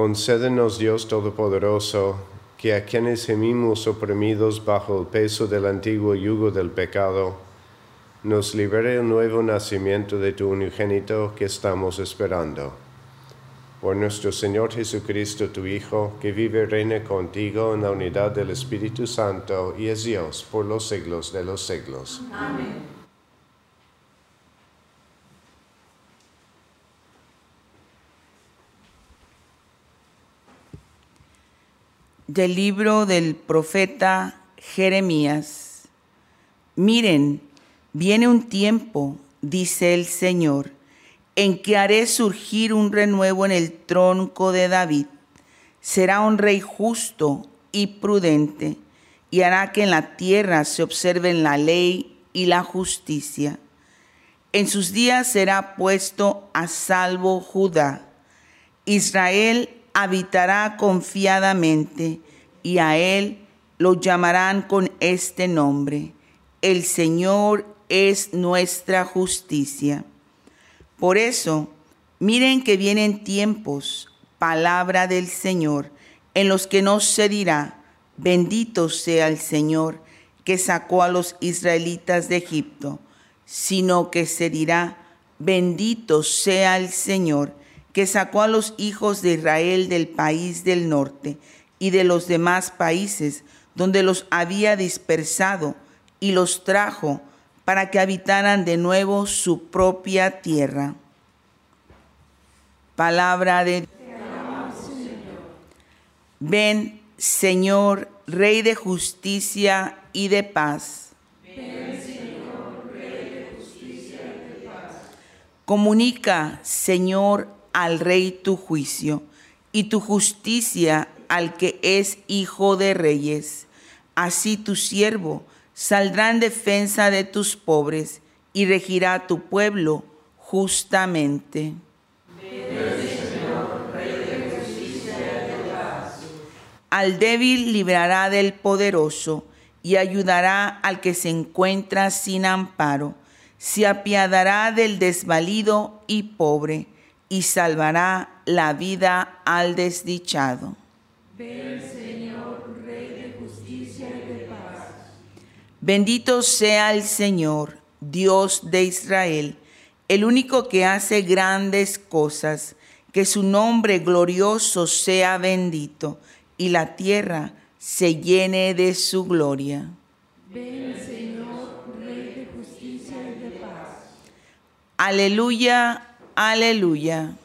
Concédenos Dios Todopoderoso, que a quienes gemimos oprimidos bajo el peso del antiguo yugo del pecado, nos libere el nuevo nacimiento de tu unigénito que estamos esperando. Por nuestro Señor Jesucristo, tu Hijo, que vive y reina contigo en la unidad del Espíritu Santo y es Dios por los siglos de los siglos. Amén. Del libro del profeta Jeremías. Miren, viene un tiempo, dice el Señor, en que haré surgir un renuevo en el tronco de David. Será un rey justo y prudente, y hará que en la tierra se observen la ley y la justicia. En sus días será puesto a salvo Judá. Israel habitará confiadamente y a él lo llamarán con este nombre. El Señor es nuestra justicia. Por eso, miren que vienen tiempos, palabra del Señor, en los que no se dirá, bendito sea el Señor que sacó a los israelitas de Egipto, sino que se dirá, bendito sea el Señor que sacó a los hijos de Israel del país del norte y de los demás países donde los había dispersado y los trajo para que habitaran de nuevo su propia tierra. Palabra de Ven, Señor, Rey de justicia y de paz. Ven, Señor, Rey de justicia y de paz. Comunica, Señor, al Rey tu juicio y tu justicia al que es Hijo de Reyes. Así tu siervo saldrá en defensa de tus pobres y regirá tu pueblo justamente. Al débil librará del poderoso y ayudará al que se encuentra sin amparo. Se apiadará del desvalido y pobre y salvará la vida al desdichado. Ven, Señor, Rey de justicia y de paz. Bendito sea el Señor, Dios de Israel, el único que hace grandes cosas, que su nombre glorioso sea bendito y la tierra se llene de su gloria. Ven, Señor, Rey de justicia y de paz. Aleluya, aleluya.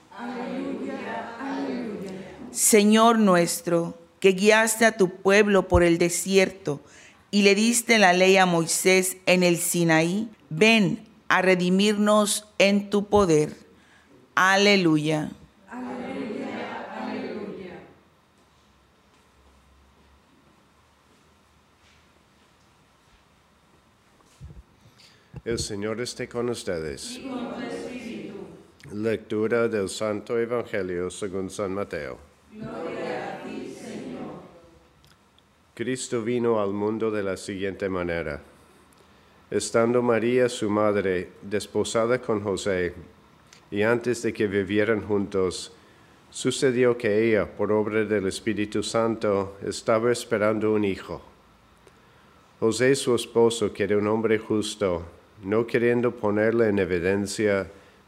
Señor nuestro, que guiaste a tu pueblo por el desierto y le diste la ley a Moisés en el Sinaí, ven a redimirnos en tu poder. Aleluya. Aleluya, aleluya. El Señor esté con ustedes. Lectura del Santo Evangelio según San Mateo. Cristo vino al mundo de la siguiente manera. Estando María, su madre, desposada con José, y antes de que vivieran juntos, sucedió que ella, por obra del Espíritu Santo, estaba esperando un hijo. José, su esposo, que era un hombre justo, no queriendo ponerle en evidencia,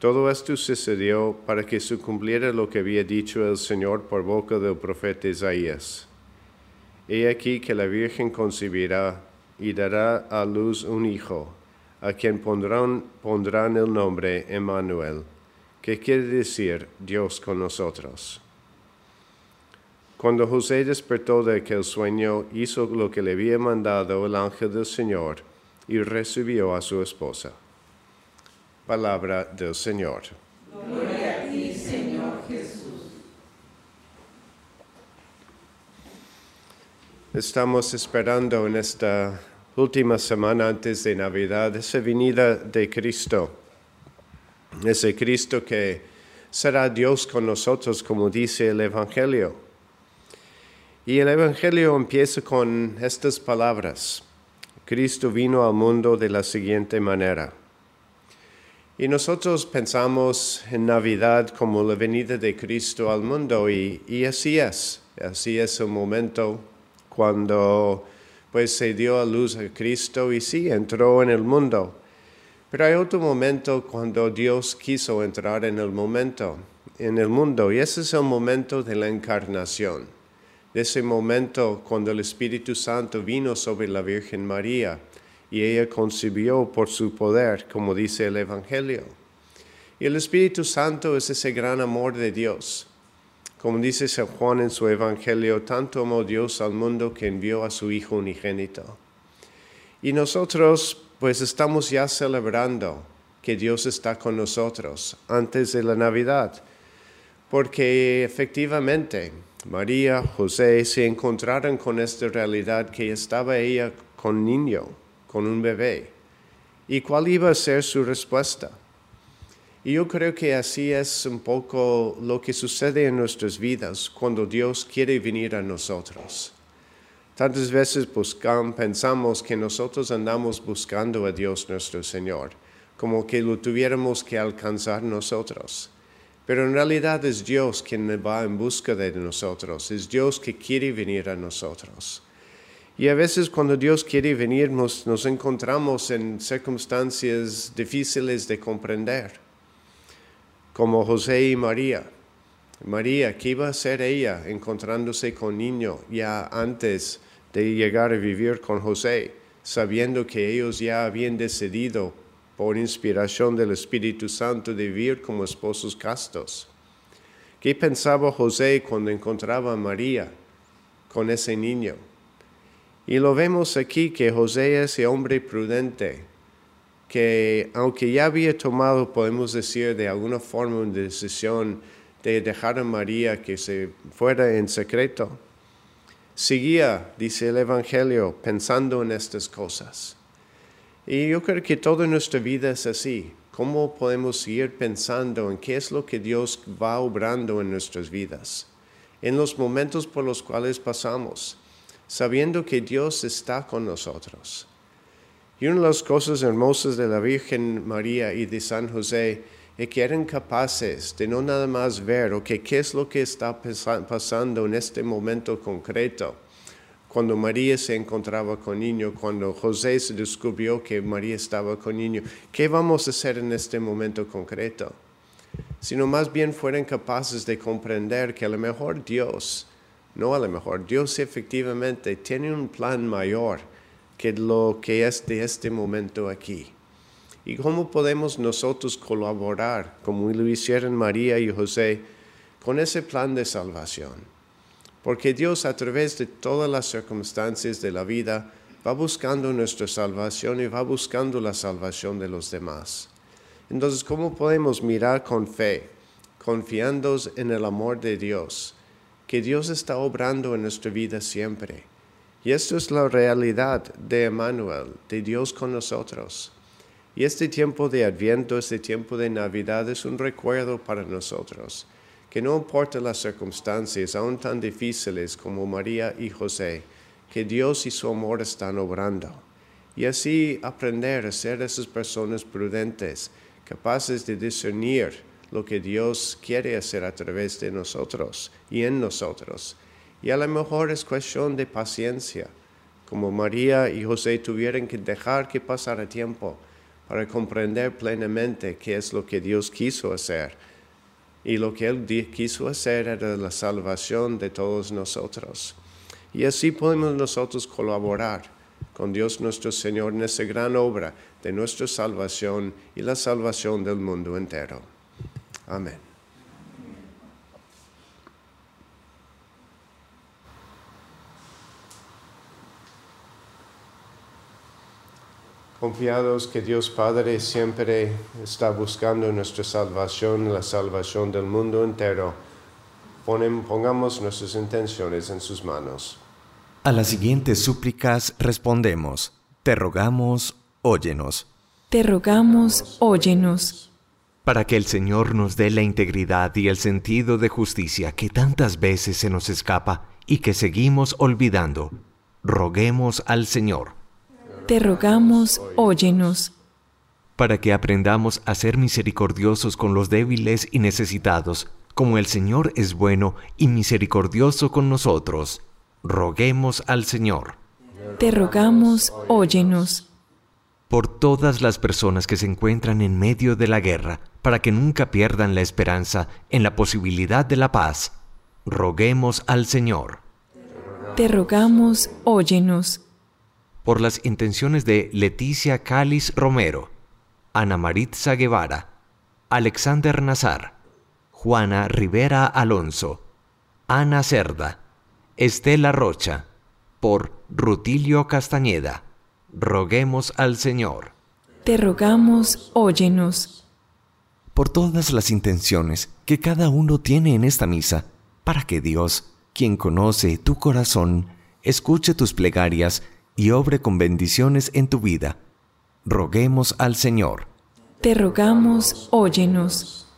Todo esto sucedió para que se cumpliera lo que había dicho el Señor por boca del profeta Isaías. He aquí que la Virgen concebirá y dará a luz un hijo, a quien pondrán, pondrán el nombre Emmanuel, que quiere decir Dios con nosotros. Cuando José despertó de aquel sueño, hizo lo que le había mandado el ángel del Señor y recibió a su esposa. Palabra del Señor. Gloria a ti, Señor Jesús. Estamos esperando en esta última semana antes de Navidad esa venida de Cristo, ese Cristo que será Dios con nosotros, como dice el Evangelio. Y el Evangelio empieza con estas palabras. Cristo vino al mundo de la siguiente manera. Y nosotros pensamos en Navidad como la venida de Cristo al mundo y, así es, así es el momento cuando pues se dio a luz a Cristo y sí entró en el mundo. Pero hay otro momento cuando Dios quiso entrar en el momento, en el mundo y ese es el momento de la encarnación. De ese momento cuando el Espíritu Santo vino sobre la Virgen María y ella concibió por su poder, como dice el Evangelio. Y el Espíritu Santo es ese gran amor de Dios. Como dice San Juan en su Evangelio, tanto amó Dios al mundo que envió a su Hijo unigénito. Y nosotros pues estamos ya celebrando que Dios está con nosotros antes de la Navidad, porque efectivamente María, José se encontraron con esta realidad que estaba ella con niño con un bebé. ¿Y cuál iba a ser su respuesta? Y yo creo que así es un poco lo que sucede en nuestras vidas cuando Dios quiere venir a nosotros. Tantas veces buscamos, pensamos que nosotros andamos buscando a Dios nuestro Señor, como que lo tuviéramos que alcanzar nosotros. Pero en realidad es Dios quien va en busca de nosotros, es Dios que quiere venir a nosotros. Y a veces cuando Dios quiere venir nos, encontramos en circunstancias difíciles de comprender, como José y María. María, ¿qué iba a hacer ella encontrándose con niño ya antes de llegar a vivir con José, sabiendo que ellos ya habían decidido por inspiración del Espíritu Santo de vivir como esposos castos? ¿Qué pensaba José cuando encontraba a María con ese niño? Y lo vemos aquí que José es ese hombre prudente, que aunque ya había tomado, podemos decir, de alguna forma una decisión de dejar a María que se fuera en secreto, seguía, dice el Evangelio, pensando en estas cosas. Y yo creo que toda nuestra vida es así. ¿Cómo podemos seguir pensando en qué es lo que Dios va obrando en nuestras vidas? En los momentos por los cuales pasamos sabiendo que Dios está con nosotros. Y una de las cosas hermosas de la Virgen María y de San José es que eran capaces de no nada más ver, o qué es lo que está pasando en este momento concreto. Cuando María se encontraba con niño, cuando José se descubrió que María estaba con niño, ¿qué vamos a hacer en este momento concreto? Sino más bien fueran capaces de comprender que a lo mejor Dios no a lo mejor. Dios efectivamente tiene un plan mayor que lo que es de este momento aquí. ¿Y cómo podemos nosotros colaborar, como lo hicieron María y José, con ese plan de salvación? Porque Dios a través de todas las circunstancias de la vida va buscando nuestra salvación y va buscando la salvación de los demás. Entonces, ¿cómo podemos mirar con fe, confiando en el amor de Dios? Que Dios está obrando en nuestra vida siempre. Y esto es la realidad de Emmanuel, de Dios con nosotros. Y este tiempo de Adviento, este tiempo de Navidad es un recuerdo para nosotros, que no importa las circunstancias, aún tan difíciles como María y José, que Dios y su amor están obrando. Y así aprender a ser esas personas prudentes, capaces de discernir lo que Dios quiere hacer a través de nosotros y en nosotros. Y a lo mejor es cuestión de paciencia, como María y José tuvieron que dejar que pasara tiempo para comprender plenamente qué es lo que Dios quiso hacer. Y lo que Él quiso hacer era la salvación de todos nosotros. Y así podemos nosotros colaborar con Dios nuestro Señor en esa gran obra de nuestra salvación y la salvación del mundo entero. Amén. Confiados que Dios Padre siempre está buscando nuestra salvación, la salvación del mundo entero, pongamos nuestras intenciones en sus manos. A las siguientes súplicas respondemos, te rogamos, óyenos. Te rogamos, óyenos para que el Señor nos dé la integridad y el sentido de justicia que tantas veces se nos escapa y que seguimos olvidando. Roguemos al Señor. Te rogamos, óyenos. Para que aprendamos a ser misericordiosos con los débiles y necesitados, como el Señor es bueno y misericordioso con nosotros. Roguemos al Señor. Te rogamos, óyenos por todas las personas que se encuentran en medio de la guerra, para que nunca pierdan la esperanza en la posibilidad de la paz. Roguemos al Señor. Te rogamos, óyenos. Por las intenciones de Leticia Cáliz Romero, Ana Maritza Guevara, Alexander Nazar, Juana Rivera Alonso, Ana Cerda, Estela Rocha, por Rutilio Castañeda roguemos al Señor. Te rogamos, óyenos. Por todas las intenciones que cada uno tiene en esta misa, para que Dios, quien conoce tu corazón, escuche tus plegarias y obre con bendiciones en tu vida. Roguemos al Señor. Te rogamos, óyenos.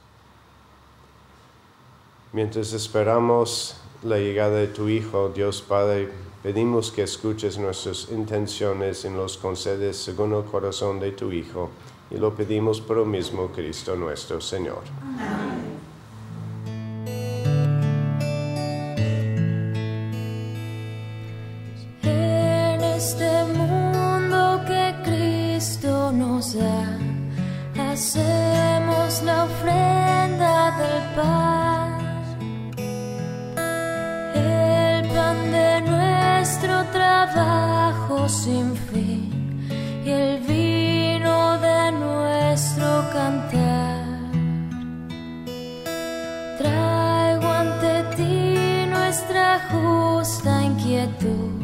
Mientras esperamos la llegada de tu Hijo, Dios Padre, pedimos que escuches nuestras intenciones y los concedes según el corazón de tu Hijo, y lo pedimos por lo mismo Cristo nuestro Señor. Trabajo sin fin y el vino de nuestro cantar. Traigo ante ti nuestra justa inquietud,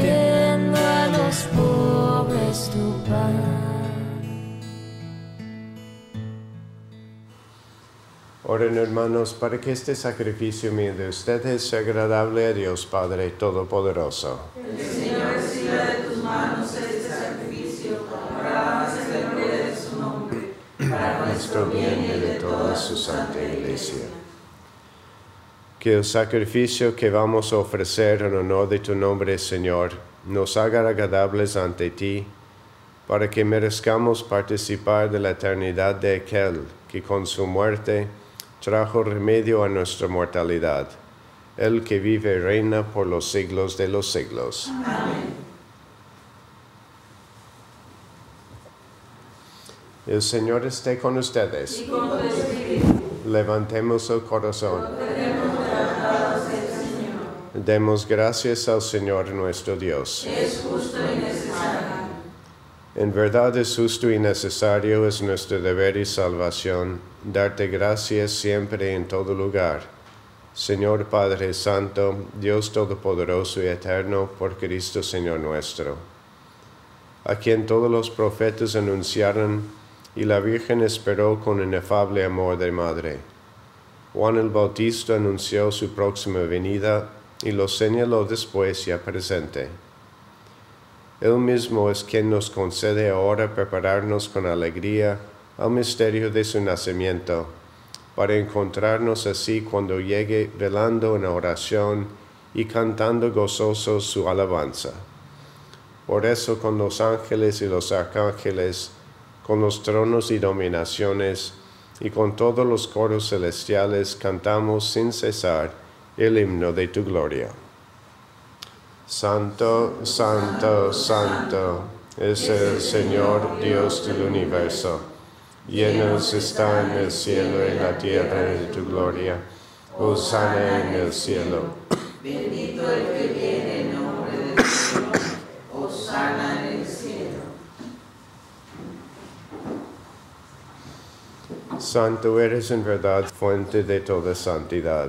partiendo a los pobres tu pan. Oren hermanos para que este sacrificio mío de ustedes sea agradable a Dios Padre Todopoderoso. nuestro bien y de toda su santa iglesia. Que el sacrificio que vamos a ofrecer en honor de tu nombre, Señor, nos haga agradables ante ti, para que merezcamos participar de la eternidad de aquel que con su muerte trajo remedio a nuestra mortalidad, el que vive y reina por los siglos de los siglos. El Señor esté con ustedes. Levantemos el corazón. Demos gracias al Señor nuestro Dios. En verdad es justo y necesario, es nuestro deber y salvación, darte gracias siempre y en todo lugar. Señor Padre Santo, Dios Todopoderoso y Eterno, por Cristo Señor nuestro, a quien todos los profetas anunciaron y la Virgen esperó con inefable amor de madre. Juan el Bautista anunció su próxima venida y lo señaló después ya presente. Él mismo es quien nos concede ahora prepararnos con alegría al misterio de su nacimiento, para encontrarnos así cuando llegue velando en oración y cantando gozosos su alabanza. Por eso con los ángeles y los arcángeles, con los tronos y dominaciones, y con todos los coros celestiales cantamos sin cesar el himno de tu gloria. Santo, santo, santo es el Señor Dios del universo. Llenos están el cielo y la tierra de tu gloria. Hosana en el cielo. Santo eres en verdad fuente de toda santidad.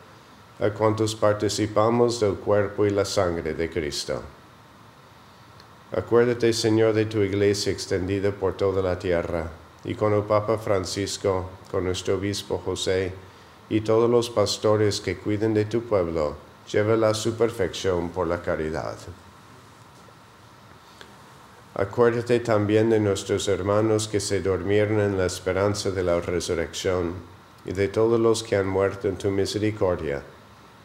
a cuantos participamos del cuerpo y la sangre de Cristo. Acuérdate, Señor, de tu iglesia extendida por toda la tierra, y con el Papa Francisco, con nuestro obispo José, y todos los pastores que cuiden de tu pueblo, llévala a su perfección por la caridad. Acuérdate también de nuestros hermanos que se durmieron en la esperanza de la resurrección, y de todos los que han muerto en tu misericordia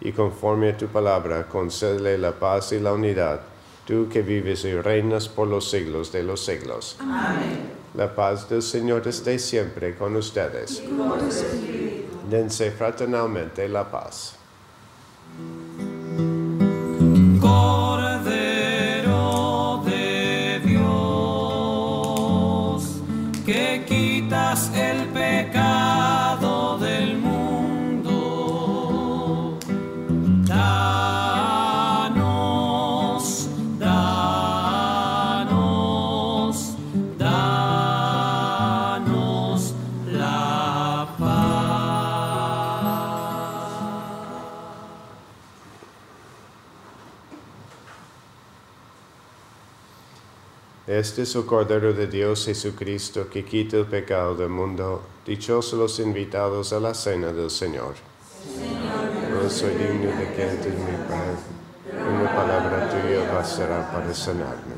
y conforme a tu palabra, concédele la paz y la unidad, tú que vives y reinas por los siglos de los siglos. Amén. La paz del Señor esté siempre con ustedes. Dense fraternalmente la paz. Este es el Cordero de Dios Jesucristo que quita el pecado del mundo. Dichosos los invitados a la cena del Señor. No soy digno de que entres mi Padre. Una palabra tuya bastará para sanarme.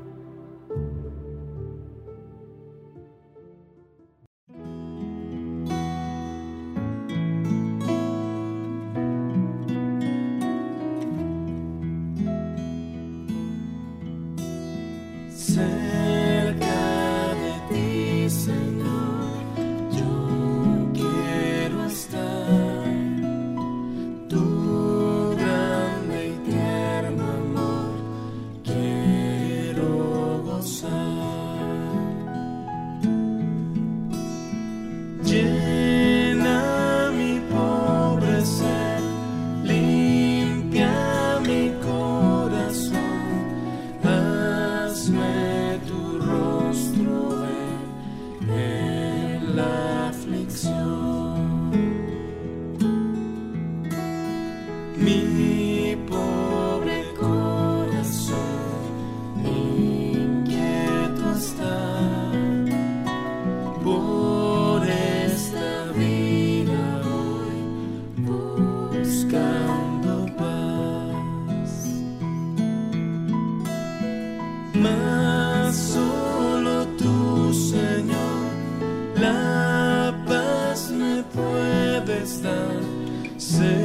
está. Ser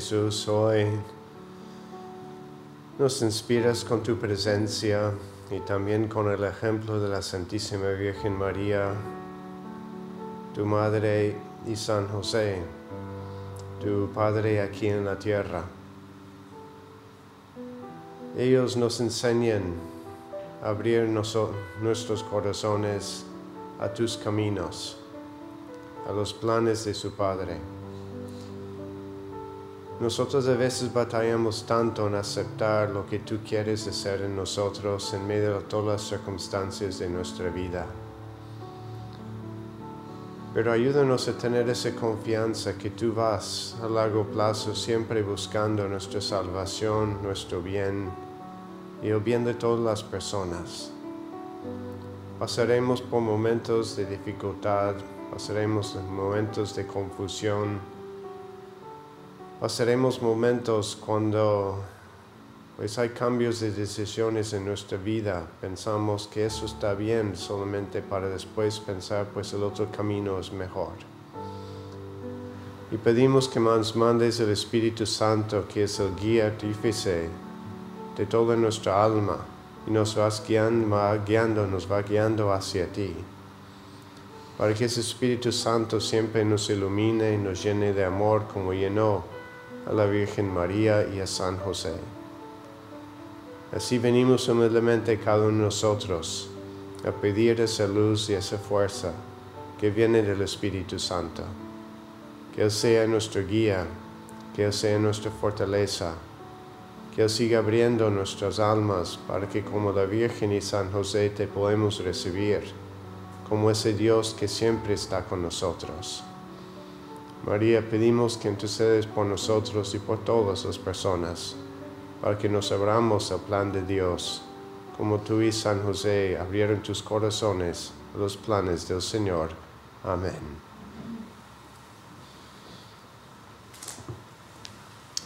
Jesús, hoy nos inspiras con tu presencia y también con el ejemplo de la Santísima Virgen María, tu Madre y San José, tu Padre aquí en la tierra. Ellos nos enseñan a abrir nuestros corazones a tus caminos, a los planes de su Padre. Nosotros a veces batallamos tanto en aceptar lo que tú quieres hacer en nosotros en medio de todas las circunstancias de nuestra vida. Pero ayúdanos a tener esa confianza que tú vas a largo plazo siempre buscando nuestra salvación, nuestro bien y el bien de todas las personas. Pasaremos por momentos de dificultad, pasaremos en momentos de confusión, pasaremos momentos cuando pues hay cambios de decisiones en nuestra vida. Pensamos que eso está bien solamente para después pensar pues el otro camino es mejor. Y pedimos que nos mandes el Espíritu Santo, que es el guía artífice de toda nuestra alma, y nos vas guiando, guiando, nos va guiando hacia ti. Para que ese Espíritu Santo siempre nos ilumine y nos llene de amor como llenó a la Virgen María y a San José. Así venimos humildemente cada uno de nosotros a pedir esa luz y esa fuerza que viene del Espíritu Santo. Que Él sea nuestro guía, que Él sea nuestra fortaleza, que Él siga abriendo nuestras almas para que como la Virgen y San José te podemos recibir, como ese Dios que siempre está con nosotros. María, pedimos que intercedes por nosotros y por todas las personas, para que nos abramos al plan de Dios, como tú y San José abrieron tus corazones a los planes del Señor. Amén.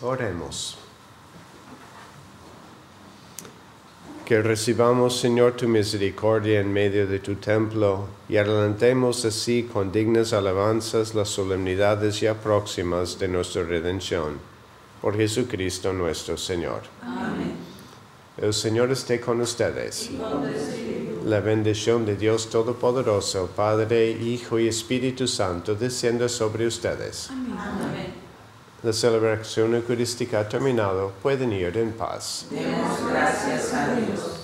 Oremos. Que recibamos, Señor, tu misericordia en medio de tu templo y adelantemos así con dignas alabanzas las solemnidades ya próximas de nuestra redención. Por Jesucristo nuestro Señor. Amén. El Señor esté con ustedes. La bendición de Dios Todopoderoso, Padre, Hijo y Espíritu Santo, descienda sobre ustedes. Amén. La celebración eucarística ha terminado. Pueden ir en paz. Demos gracias a Dios.